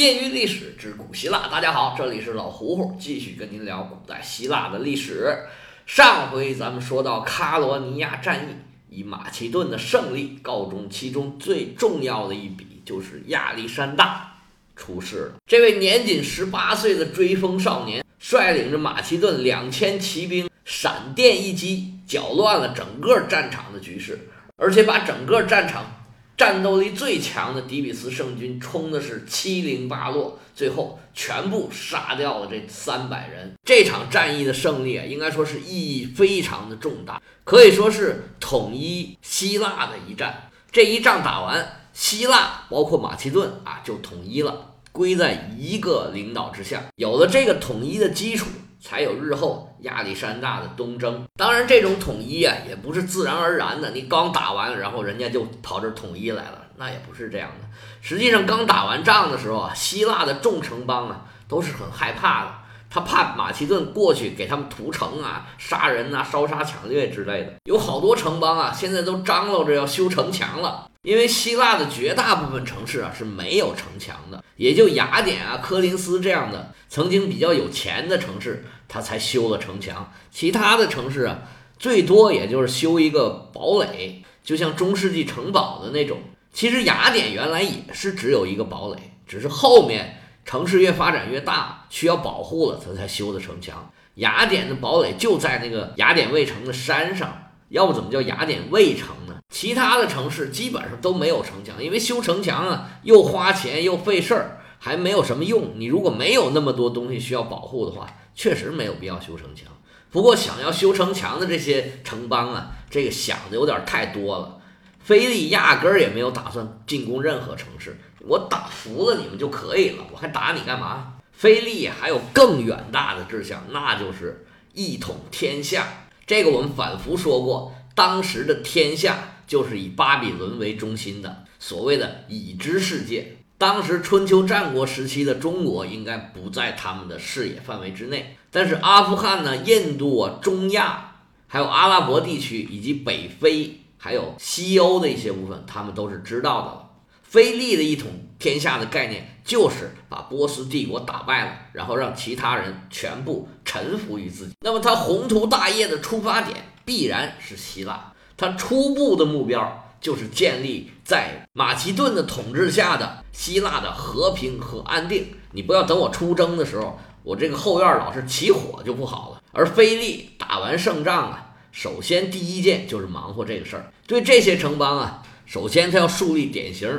业余历史之古希腊，大家好，这里是老胡胡，继续跟您聊古代希腊的历史。上回咱们说到卡罗尼亚战役以马其顿的胜利告终，其中最重要的一笔就是亚历山大出事了。这位年仅十八岁的追风少年，率领着马其顿两千骑兵，闪电一击，搅乱了整个战场的局势，而且把整个战场。战斗力最强的底比斯圣军冲的是七零八落，最后全部杀掉了这三百人。这场战役的胜利啊，应该说是意义非常的重大，可以说是统一希腊的一战。这一仗打完，希腊包括马其顿啊就统一了，归在一个领导之下。有了这个统一的基础。才有日后亚历山大的东征。当然，这种统一啊，也不是自然而然的。你刚打完，然后人家就跑这统一来了，那也不是这样的。实际上，刚打完仗的时候啊，希腊的众城邦啊都是很害怕的，他怕马其顿过去给他们屠城啊、杀人啊、烧杀抢掠之类的。有好多城邦啊，现在都张罗着要修城墙了。因为希腊的绝大部分城市啊是没有城墙的，也就雅典啊、科林斯这样的曾经比较有钱的城市，它才修了城墙。其他的城市啊，最多也就是修一个堡垒，就像中世纪城堡的那种。其实雅典原来也是只有一个堡垒，只是后面城市越发展越大，需要保护了，它才修的城墙。雅典的堡垒就在那个雅典卫城的山上。要不怎么叫雅典卫城呢？其他的城市基本上都没有城墙，因为修城墙啊又花钱又费事儿，还没有什么用。你如果没有那么多东西需要保护的话，确实没有必要修城墙。不过想要修城墙的这些城邦啊，这个想的有点太多了。菲利压根儿也没有打算进攻任何城市，我打服了你们就可以了，我还打你干嘛？菲利还有更远大的志向，那就是一统天下。这个我们反复说过，当时的天下就是以巴比伦为中心的所谓的已知世界。当时春秋战国时期的中国应该不在他们的视野范围之内，但是阿富汗呢、印度啊、中亚，还有阿拉伯地区以及北非，还有西欧的一些部分，他们都是知道的了。菲利的一统天下的概念，就是把波斯帝国打败了，然后让其他人全部臣服于自己。那么他宏图大业的出发点必然是希腊，他初步的目标就是建立在马其顿的统治下的希腊的和平和安定。你不要等我出征的时候，我这个后院老是起火就不好了。而菲利打完胜仗啊，首先第一件就是忙活这个事儿。对这些城邦啊，首先他要树立典型。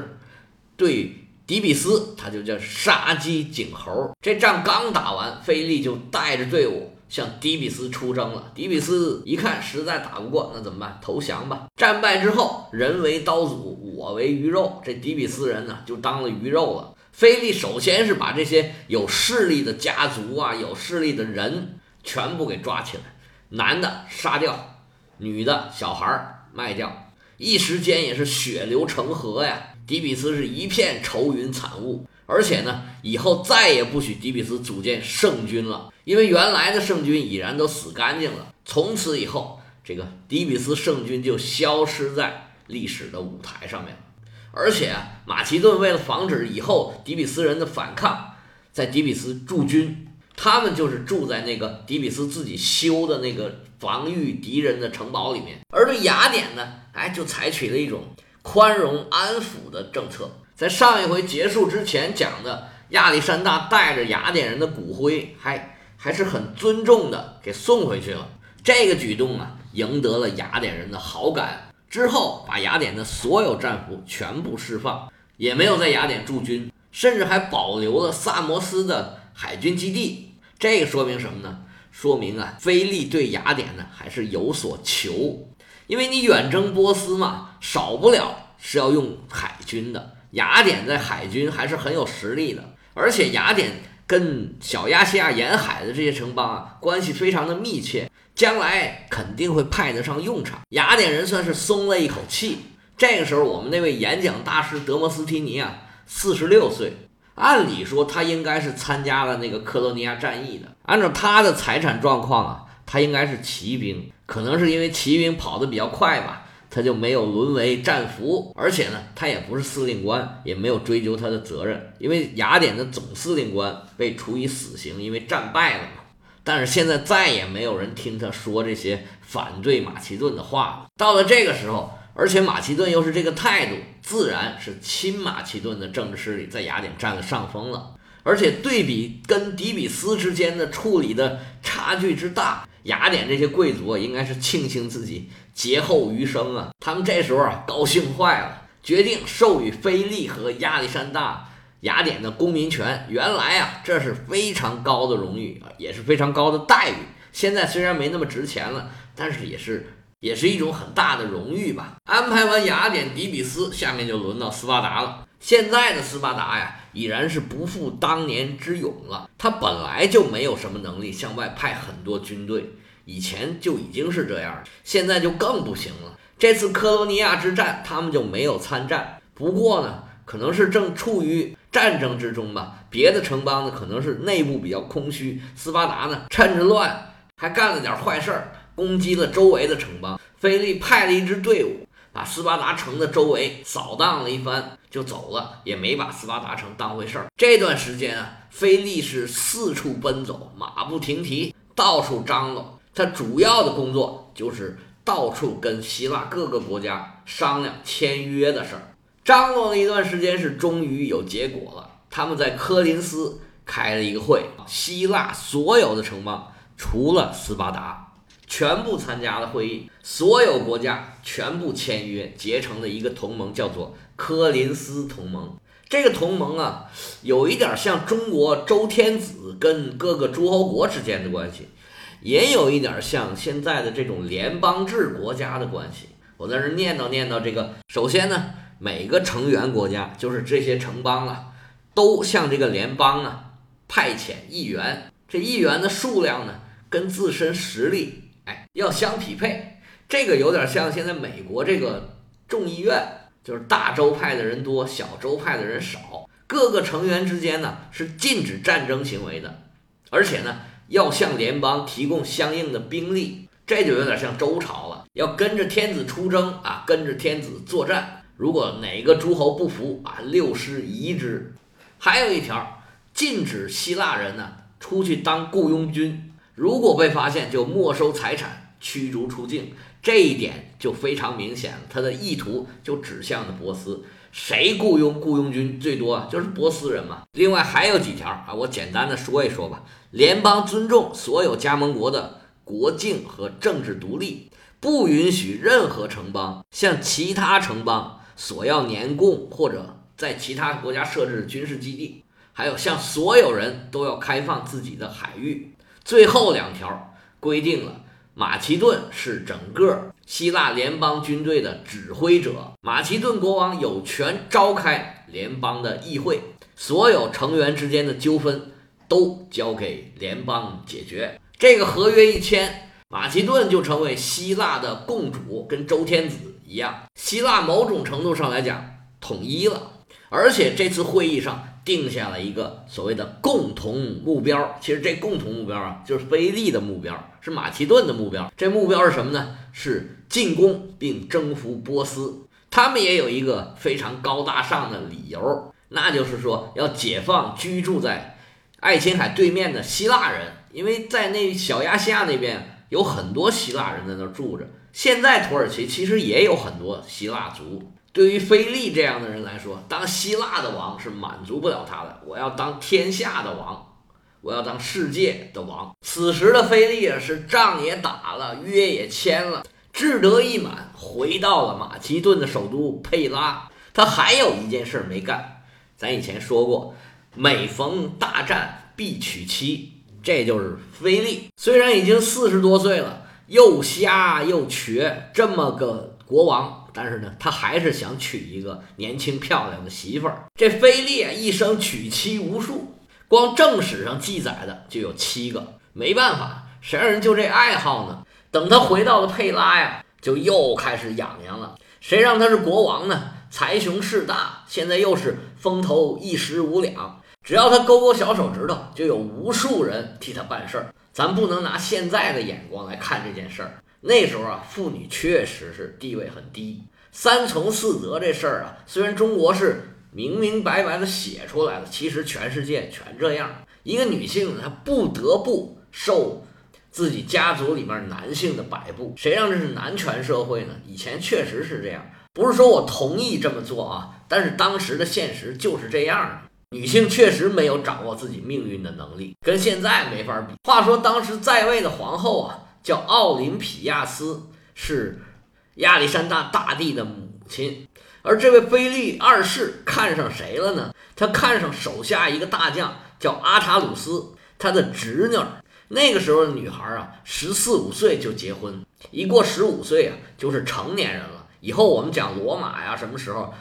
对底比斯，他就叫杀鸡儆猴。这仗刚打完，菲利就带着队伍向迪比斯出征了。迪比斯一看实在打不过，那怎么办？投降吧。战败之后，人为刀俎，我为鱼肉。这迪比斯人呢，就当了鱼肉了。菲利首先是把这些有势力的家族啊，有势力的人全部给抓起来，男的杀掉，女的小孩卖掉，一时间也是血流成河呀。迪比斯是一片愁云惨雾，而且呢，以后再也不许底比斯组建圣军了，因为原来的圣军已然都死干净了。从此以后，这个底比斯圣军就消失在历史的舞台上面了。而且，马其顿为了防止以后底比斯人的反抗，在底比斯驻军，他们就是住在那个底比斯自己修的那个防御敌人的城堡里面。而对雅典呢，哎，就采取了一种。宽容安抚的政策，在上一回结束之前讲的，亚历山大带着雅典人的骨灰，还还是很尊重的给送回去了。这个举动啊，赢得了雅典人的好感。之后，把雅典的所有战俘全部释放，也没有在雅典驻军，甚至还保留了萨摩斯的海军基地。这个说明什么呢？说明啊，菲利对雅典呢还是有所求。因为你远征波斯嘛，少不了是要用海军的。雅典在海军还是很有实力的，而且雅典跟小亚细亚沿海的这些城邦啊关系非常的密切，将来肯定会派得上用场。雅典人算是松了一口气。这个时候，我们那位演讲大师德摩斯提尼啊，四十六岁，按理说他应该是参加了那个克罗尼亚战役的。按照他的财产状况啊。他应该是骑兵，可能是因为骑兵跑得比较快吧，他就没有沦为战俘，而且呢，他也不是司令官，也没有追究他的责任，因为雅典的总司令官被处以死刑，因为战败了嘛。但是现在再也没有人听他说这些反对马其顿的话了。到了这个时候，而且马其顿又是这个态度，自然是亲马其顿的政治势力在雅典占了上风了。而且对比跟底比斯之间的处理的差距之大，雅典这些贵族啊，应该是庆幸自己劫后余生啊。他们这时候啊，高兴坏了，决定授予菲利和亚历山大雅典的公民权。原来啊，这是非常高的荣誉啊，也是非常高的待遇。现在虽然没那么值钱了，但是也是也是一种很大的荣誉吧。安排完雅典、底比斯，下面就轮到斯巴达了。现在的斯巴达呀，已然是不复当年之勇了。他本来就没有什么能力向外派很多军队，以前就已经是这样了，现在就更不行了。这次科罗尼亚之战，他们就没有参战。不过呢，可能是正处于战争之中吧。别的城邦呢，可能是内部比较空虚，斯巴达呢，趁着乱还干了点坏事儿，攻击了周围的城邦。菲利派了一支队伍。把斯巴达城的周围扫荡了一番，就走了，也没把斯巴达城当回事儿。这段时间啊，菲利是四处奔走，马不停蹄，到处张罗。他主要的工作就是到处跟希腊各个国家商量签约的事儿。张罗了一段时间，是终于有结果了。他们在科林斯开了一个会，希腊所有的城邦除了斯巴达。全部参加了会议，所有国家全部签约，结成了一个同盟，叫做科林斯同盟。这个同盟啊，有一点像中国周天子跟各个诸侯国之间的关系，也有一点像现在的这种联邦制国家的关系。我在这念叨念叨这个。首先呢，每个成员国家，就是这些城邦啊，都向这个联邦啊派遣议员，这议员的数量呢，跟自身实力。哎，要相匹配，这个有点像现在美国这个众议院，就是大州派的人多，小州派的人少，各个成员之间呢是禁止战争行为的，而且呢要向联邦提供相应的兵力，这就有点像周朝了，要跟着天子出征啊，跟着天子作战，如果哪个诸侯不服啊，六师移之。还有一条，禁止希腊人呢出去当雇佣军。如果被发现，就没收财产，驱逐出境。这一点就非常明显了，他的意图就指向了波斯。谁雇佣雇佣军最多？就是波斯人嘛。另外还有几条啊，我简单的说一说吧。联邦尊重所有加盟国的国境和政治独立，不允许任何城邦向其他城邦索要年贡或者在其他国家设置军事基地。还有，向所有人都要开放自己的海域。最后两条规定了，马其顿是整个希腊联邦军队的指挥者，马其顿国王有权召开联邦的议会，所有成员之间的纠纷都交给联邦解决。这个合约一签，马其顿就成为希腊的共主，跟周天子一样，希腊某种程度上来讲统一了。而且这次会议上。定下了一个所谓的共同目标，其实这共同目标啊，就是菲利的目标，是马其顿的目标。这目标是什么呢？是进攻并征服波斯。他们也有一个非常高大上的理由，那就是说要解放居住在爱琴海对面的希腊人，因为在那小亚细亚那边有很多希腊人在那住着。现在土耳其其实也有很多希腊族。对于菲利这样的人来说，当希腊的王是满足不了他的。我要当天下的王，我要当世界的王。此时的菲利啊是仗也打了，约也签了，志得意满，回到了马其顿的首都佩拉。他还有一件事没干，咱以前说过，每逢大战必娶妻，这就是菲利。虽然已经四十多岁了，又瞎又瘸，这么个国王。但是呢，他还是想娶一个年轻漂亮的媳妇儿。这菲利一生娶妻无数，光正史上记载的就有七个。没办法，谁让人就这爱好呢？等他回到了佩拉呀，就又开始痒痒了。谁让他是国王呢？财雄势大，现在又是风头一时无两。只要他勾勾小手指头，就有无数人替他办事儿。咱不能拿现在的眼光来看这件事儿。那时候啊，妇女确实是地位很低。三从四德这事儿啊，虽然中国是明明白白的写出来了，其实全世界全这样。一个女性她不得不受自己家族里面男性的摆布，谁让这是男权社会呢？以前确实是这样，不是说我同意这么做啊，但是当时的现实就是这样的。女性确实没有掌握自己命运的能力，跟现在没法比。话说当时在位的皇后啊，叫奥林匹亚斯，是亚历山大大帝的母亲。而这位菲利二世看上谁了呢？他看上手下一个大将，叫阿塔鲁斯，他的侄女。那个时候的女孩啊，十四五岁就结婚，一过十五岁啊，就是成年人了。以后我们讲罗马呀，什么时候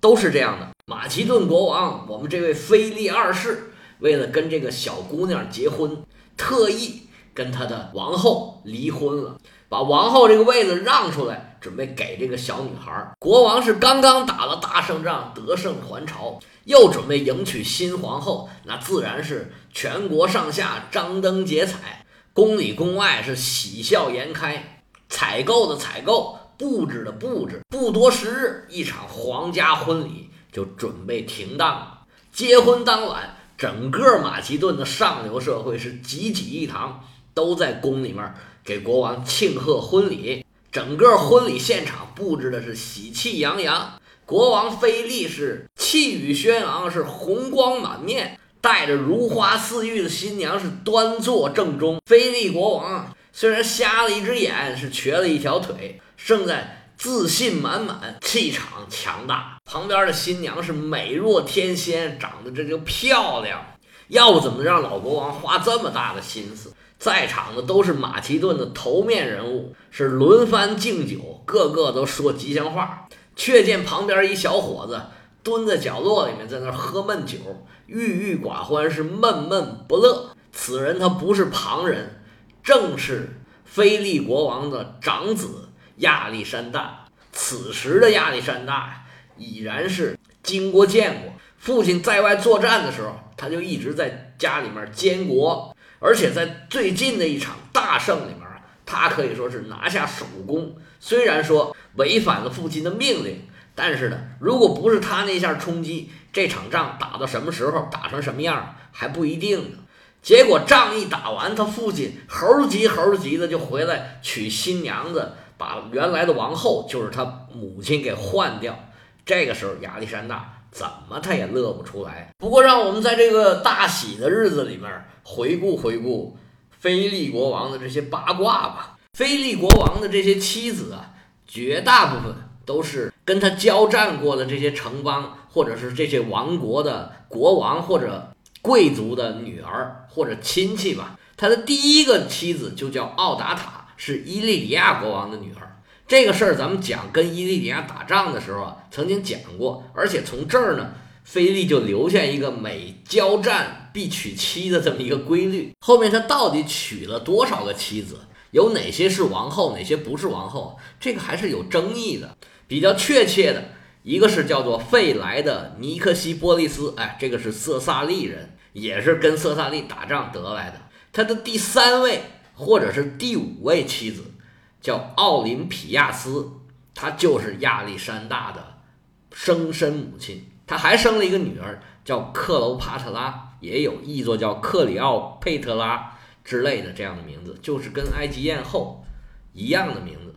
都是这样的。马其顿国王，我们这位菲利二世，为了跟这个小姑娘结婚，特意跟他的王后离婚了，把王后这个位子让出来，准备给这个小女孩。国王是刚刚打了大胜仗，得胜还朝，又准备迎娶新皇后，那自然是全国上下张灯结彩，宫里宫外是喜笑颜开，采购的采购，布置的布置，不多时日，一场皇家婚礼。就准备停当了。结婚当晚，整个马其顿的上流社会是济济一堂，都在宫里面给国王庆贺婚礼。整个婚礼现场布置的是喜气洋洋，国王菲利是气宇轩昂，是红光满面，带着如花似玉的新娘是端坐正中。菲利国王虽然瞎了一只眼，是瘸了一条腿，胜在。自信满满，气场强大。旁边的新娘是美若天仙，长得这就漂亮。要不怎么让老国王花这么大的心思？在场的都是马其顿的头面人物，是轮番敬酒，个个都说吉祥话。却见旁边一小伙子蹲在角落里面，在那喝闷酒，郁郁寡欢，是闷闷不乐。此人他不是旁人，正是菲利国王的长子。亚历山大，此时的亚历山大已然是经过见过。父亲在外作战的时候，他就一直在家里面监国，而且在最近的一场大胜里面，他可以说是拿下首功。虽然说违反了父亲的命令，但是呢，如果不是他那下冲击，这场仗打到什么时候，打成什么样还不一定呢。结果仗一打完，他父亲猴急猴急的就回来娶新娘子。把原来的王后，就是他母亲给换掉。这个时候，亚历山大怎么他也乐不出来。不过，让我们在这个大喜的日子里面回顾回顾菲利国王的这些八卦吧。菲利国王的这些妻子啊，绝大部分都是跟他交战过的这些城邦，或者是这些王国的国王或者贵族的女儿或者亲戚吧。他的第一个妻子就叫奥达塔。是伊利里亚国王的女儿，这个事儿咱们讲跟伊利里亚打仗的时候啊，曾经讲过。而且从这儿呢，菲利就留下一个每交战必娶妻的这么一个规律。后面他到底娶了多少个妻子，有哪些是王后，哪些不是王后，这个还是有争议的。比较确切的一个是叫做费莱的尼克西波利斯，哎，这个是色萨利人，也是跟色萨利打仗得来的。他的第三位。或者是第五位妻子，叫奥林匹亚斯，她就是亚历山大的生身母亲。他还生了一个女儿，叫克罗帕特拉，也有译作叫克里奥佩特拉之类的这样的名字，就是跟埃及艳后一样的名字。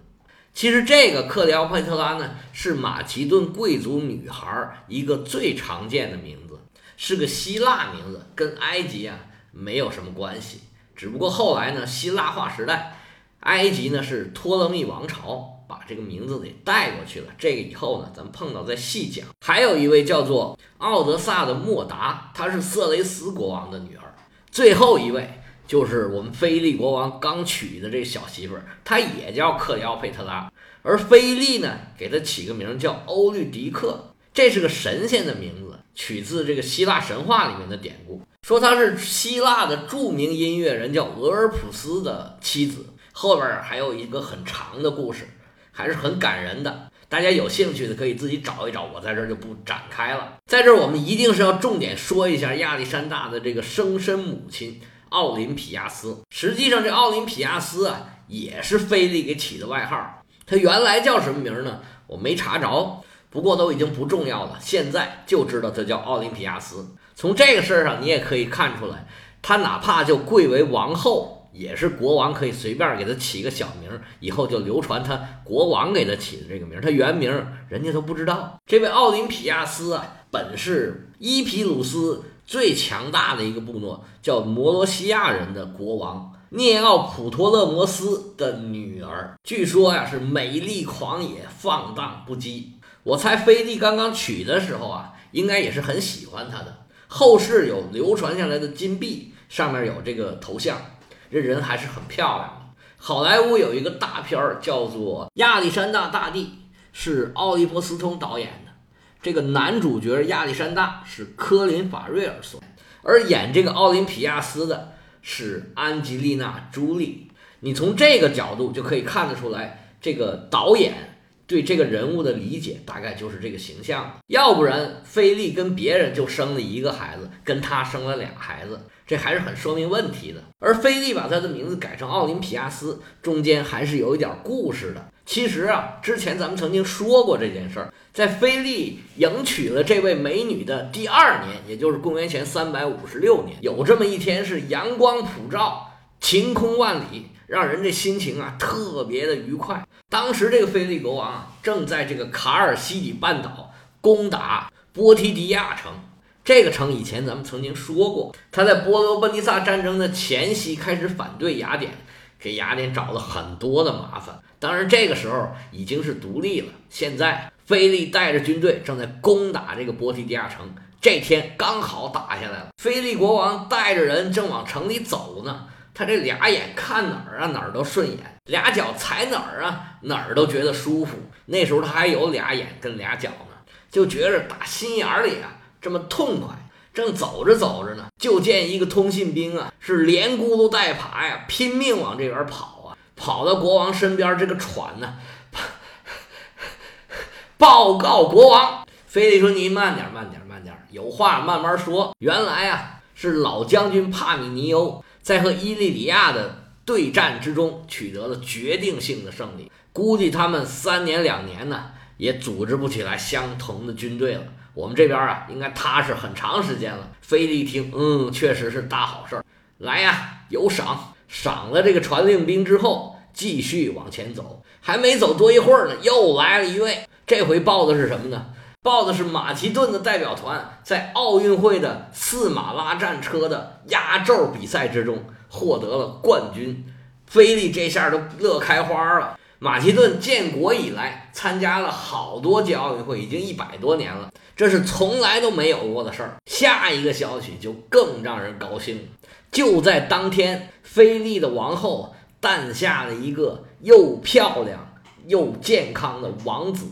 其实这个克里奥佩特拉呢，是马其顿贵族女孩一个最常见的名字，是个希腊名字，跟埃及啊没有什么关系。只不过后来呢，希腊化时代，埃及呢是托勒密王朝把这个名字给带过去了。这个以后呢，咱们碰到再细讲。还有一位叫做奥德萨的莫达，她是色雷斯国王的女儿。最后一位就是我们菲利国王刚娶的这小媳妇儿，她也叫克里奥佩特拉。而菲利呢，给她起个名叫欧律狄克，这是个神仙的名字，取自这个希腊神话里面的典故。说他是希腊的著名音乐人，叫俄尔普斯的妻子。后边还有一个很长的故事，还是很感人的。大家有兴趣的可以自己找一找，我在这儿就不展开了。在这儿，我们一定是要重点说一下亚历山大的这个生身母亲奥林匹亚斯。实际上，这奥林匹亚斯啊，也是菲利给起的外号。他原来叫什么名呢？我没查着，不过都已经不重要了。现在就知道他叫奥林匹亚斯。从这个事儿上，你也可以看出来，他哪怕就贵为王后，也是国王可以随便给他起个小名，以后就流传他国王给他起的这个名。他原名人家都不知道。这位奥林匹亚斯啊，本是伊皮鲁斯最强大的一个部落，叫摩罗西亚人的国王。涅奥普托勒摩斯的女儿，据说呀是美丽狂野、放荡不羁。我猜菲利刚刚娶的时候啊，应该也是很喜欢她的。后世有流传下来的金币，上面有这个头像，这人还是很漂亮的。好莱坞有一个大片儿叫做《亚历山大大帝》，是奥利弗斯通导演的。这个男主角亚历山大是科林法瑞尔所，而演这个奥林匹亚斯的。是安吉丽娜·朱莉，你从这个角度就可以看得出来，这个导演对这个人物的理解大概就是这个形象。要不然，菲利跟别人就生了一个孩子，跟他生了俩孩子，这还是很说明问题的。而菲利把他的名字改成奥林匹亚斯，中间还是有一点故事的。其实啊，之前咱们曾经说过这件事儿，在菲利迎娶了这位美女的第二年，也就是公元前三百五十六年，有这么一天是阳光普照、晴空万里，让人这心情啊特别的愉快。当时这个菲利国王啊正在这个卡尔西里半岛攻打波提迪亚城，这个城以前咱们曾经说过，他在波罗奔尼撒战争的前夕开始反对雅典。给雅典找了很多的麻烦，当然这个时候已经是独立了。现在菲利带着军队正在攻打这个波提迪亚城，这天刚好打下来了。菲利国王带着人正往城里走呢，他这俩眼看哪儿啊哪儿都顺眼，俩脚踩哪儿啊哪儿都觉得舒服。那时候他还有俩眼跟俩脚呢，就觉着打心眼里啊这么痛快。正走着走着呢，就见一个通信兵啊，是连咕噜带爬呀，拼命往这边跑啊，跑到国王身边，这个喘呢，报告国王，非得说：“你慢点，慢点，慢点，有话慢慢说。”原来啊，是老将军帕米尼欧在和伊利里亚的对战之中取得了决定性的胜利，估计他们三年两年呢，也组织不起来相同的军队了。我们这边啊，应该踏实很长时间了。菲利一听，嗯，确实是大好事儿。来呀，有赏！赏了这个传令兵之后，继续往前走。还没走多一会儿呢，又来了一位。这回报的是什么呢？报的是马其顿的代表团在奥运会的四马拉战车的压轴比赛之中获得了冠军。菲利这下都乐开花了。马其顿建国以来参加了好多届奥运会，已经一百多年了。这是从来都没有过的事儿。下一个消息就更让人高兴。就在当天，菲利的王后诞下了一个又漂亮又健康的王子。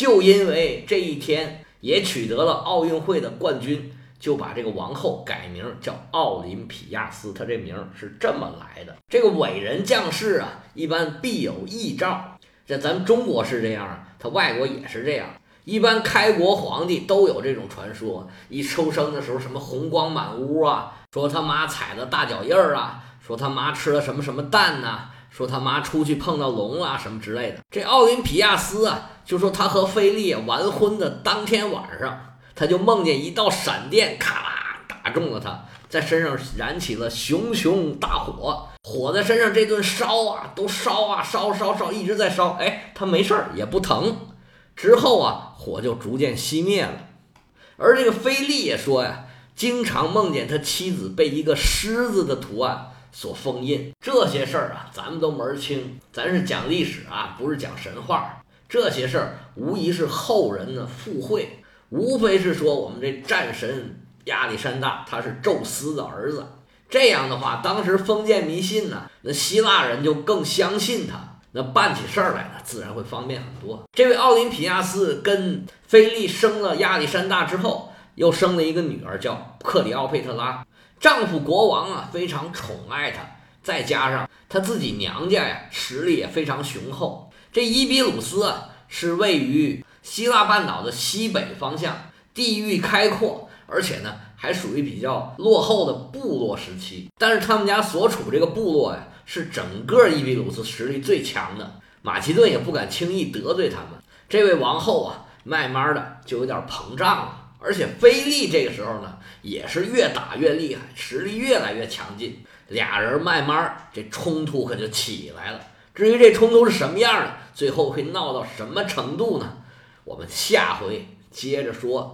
就因为这一天也取得了奥运会的冠军，就把这个王后改名叫奥林匹亚斯。她这名是这么来的。这个伟人将士啊，一般必有异兆。这咱们中国是这样，他外国也是这样。一般开国皇帝都有这种传说，一出生的时候什么红光满屋啊，说他妈踩的大脚印儿啊，说他妈吃了什么什么蛋呐，说他妈出去碰到龙啊什么之类的。这奥林匹亚斯啊，就说他和菲利完婚的当天晚上，他就梦见一道闪电咔啦打中了他，在身上燃起了熊熊大火，火在身上这顿烧啊，都烧啊烧烧烧，一直在烧，哎，他没事儿也不疼。之后啊，火就逐渐熄灭了。而这个菲利也说呀，经常梦见他妻子被一个狮子的图案所封印。这些事儿啊，咱们都门儿清。咱是讲历史啊，不是讲神话。这些事儿无疑是后人的附会，无非是说我们这战神亚历山大他是宙斯的儿子。这样的话，当时封建迷信呢，那希腊人就更相信他。那办起事儿来呢，自然会方便很多。这位奥林匹亚斯跟菲利生了亚历山大之后，又生了一个女儿，叫克里奥佩特拉。丈夫国王啊，非常宠爱她，再加上她自己娘家呀，实力也非常雄厚。这伊比鲁斯啊，是位于希腊半岛的西北方向，地域开阔，而且呢，还属于比较落后的部落时期。但是他们家所处这个部落呀，是整个伊比鲁斯实力最强的，马其顿也不敢轻易得罪他们。这位王后啊，慢慢的就有点膨胀了。而且菲利这个时候呢，也是越打越厉害，实力越来越强劲。俩人慢慢这冲突可就起来了。至于这冲突是什么样的，最后会闹到什么程度呢？我们下回接着说。